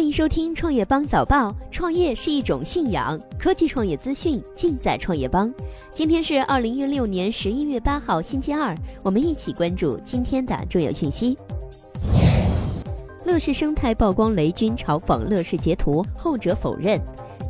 欢迎收听创业邦早报。创业是一种信仰，科技创业资讯尽在创业邦。今天是二零一六年十一月八号，星期二，我们一起关注今天的重要讯息。乐视生态曝光雷军嘲讽乐视截图，后者否认。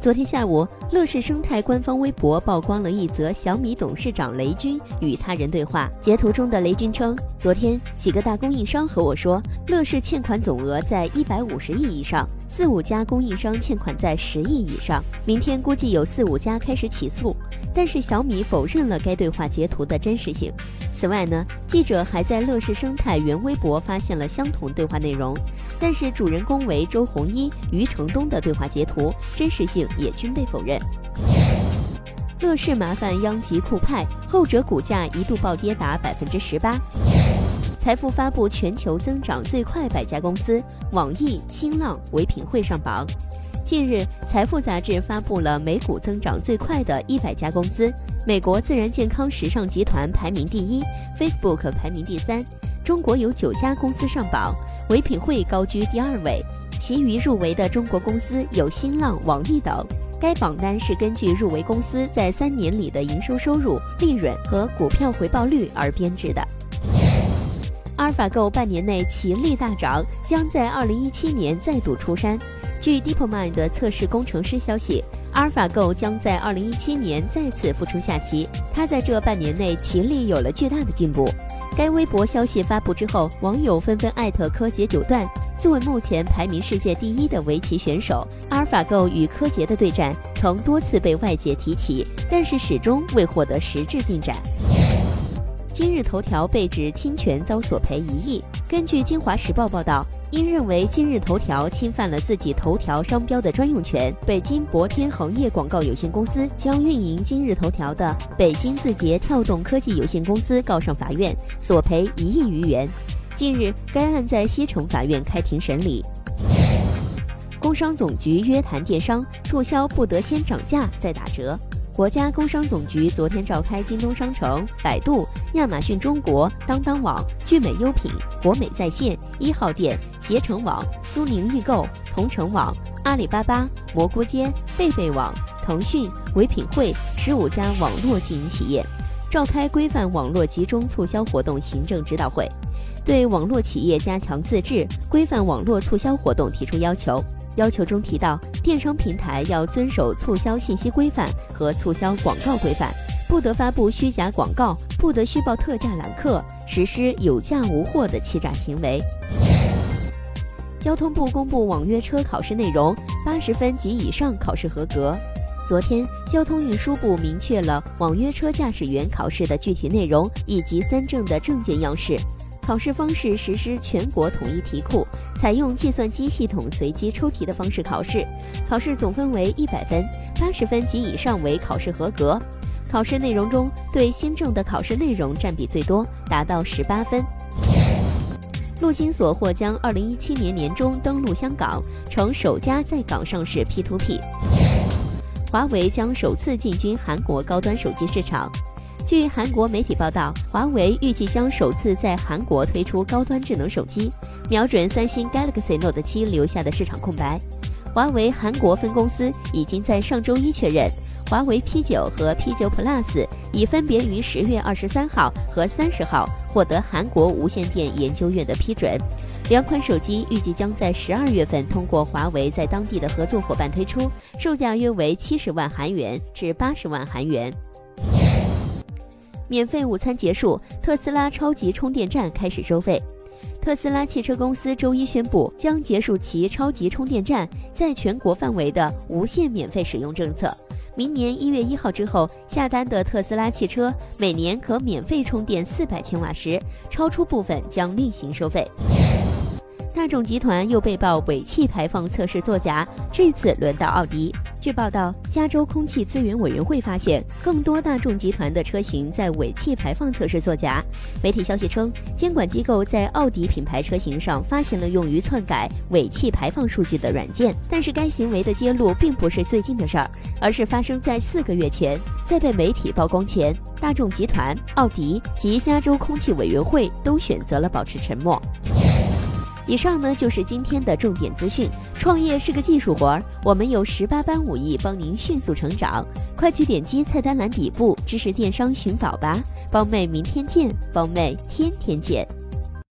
昨天下午，乐视生态官方微博曝光了一则小米董事长雷军与他人对话。截图中的雷军称：“昨天几个大供应商和我说，乐视欠款总额在一百五十亿以上，四五家供应商欠款在十亿以上。明天估计有四五家开始起诉。”但是小米否认了该对话截图的真实性。此外呢，记者还在乐视生态原微博发现了相同对话内容，但是主人公为周鸿祎、余承东的对话截图真实性也均被否认。乐视麻烦殃及酷派，后者股价一度暴跌达百分之十八。财富发布全球增长最快百家公司，网易、新浪、唯品会上榜。近日，财富杂志发布了美股增长最快的一百家公司。美国自然健康时尚集团排名第一，Facebook 排名第三。中国有九家公司上榜，唯品会高居第二位。其余入围的中国公司有新浪、网易等。该榜单是根据入围公司在三年里的营收收入、利润和股票回报率而编制的。阿尔法狗半年内奇力大涨，将在二零一七年再度出山。据 DeepMind 的测试工程师消息。阿尔法狗将在二零一七年再次复出下棋，它在这半年内棋力有了巨大的进步。该微博消息发布之后，网友纷纷艾特柯洁九段。作为目前排名世界第一的围棋选手，阿尔法狗与柯洁的对战曾多次被外界提起，但是始终未获得实质进展。今日头条被指侵权遭索赔一亿。根据《京华时报》报道，因认为今日头条侵犯了自己头条商标的专用权，北京博天恒业广告有限公司将运营今日头条的北京字节跳动科技有限公司告上法院，索赔一亿余元。近日，该案在西城法院开庭审理。工商总局约谈电商，促销不得先涨价再打折。国家工商总局昨天召开京东商城、百度、亚马逊中国、当当网、聚美优品、国美在线、一号店、携程网、苏宁易购、同城网、阿里巴巴、蘑菇街、贝贝网、腾讯、唯品会十五家网络经营企业，召开规范网络集中促销活动行政指导会，对网络企业加强自治、规范网络促销活动提出要求。要求中提到，电商平台要遵守促销信息规范和促销广告规范，不得发布虚假广告，不得虚报特价揽客，实施有价无货的欺诈行为。交通部公布网约车考试内容，八十分及以上考试合格。昨天，交通运输部明确了网约车驾驶员考试的具体内容以及三证的证件样式。考试方式实施全国统一题库，采用计算机系统随机抽题的方式考试。考试总分为一百分，八十分及以上为考试合格。考试内容中，对新政的考试内容占比最多，达到十八分。陆金所或将二零一七年年中登陆香港，成首家在港上市 P2P。华为将首次进军韩国高端手机市场。据韩国媒体报道，华为预计将首次在韩国推出高端智能手机，瞄准三星 Galaxy Note 7留下的市场空白。华为韩国分公司已经在上周一确认，华为 P9 和 P9 Plus 已分别于十月二十三号和三十号获得韩国无线电研究院的批准。两款手机预计将在十二月份通过华为在当地的合作伙伴推出，售价约为七十万韩元至八十万韩元。免费午餐结束，特斯拉超级充电站开始收费。特斯拉汽车公司周一宣布，将结束其超级充电站在全国范围的无限免费使用政策。明年一月一号之后下单的特斯拉汽车，每年可免费充电四百千瓦时，超出部分将另行收费。大众集团又被曝尾气排放测试作假，这次轮到奥迪。据报道，加州空气资源委员会发现更多大众集团的车型在尾气排放测试作假。媒体消息称，监管机构在奥迪品牌车型上发现了用于篡改尾气排放数据的软件。但是该行为的揭露并不是最近的事儿，而是发生在四个月前。在被媒体曝光前，大众集团、奥迪及加州空气委员会都选择了保持沉默。以上呢就是今天的重点资讯。创业是个技术活儿，我们有十八般武艺帮您迅速成长。快去点击菜单栏底部知识电商寻宝吧，包妹明天见，包妹天天见。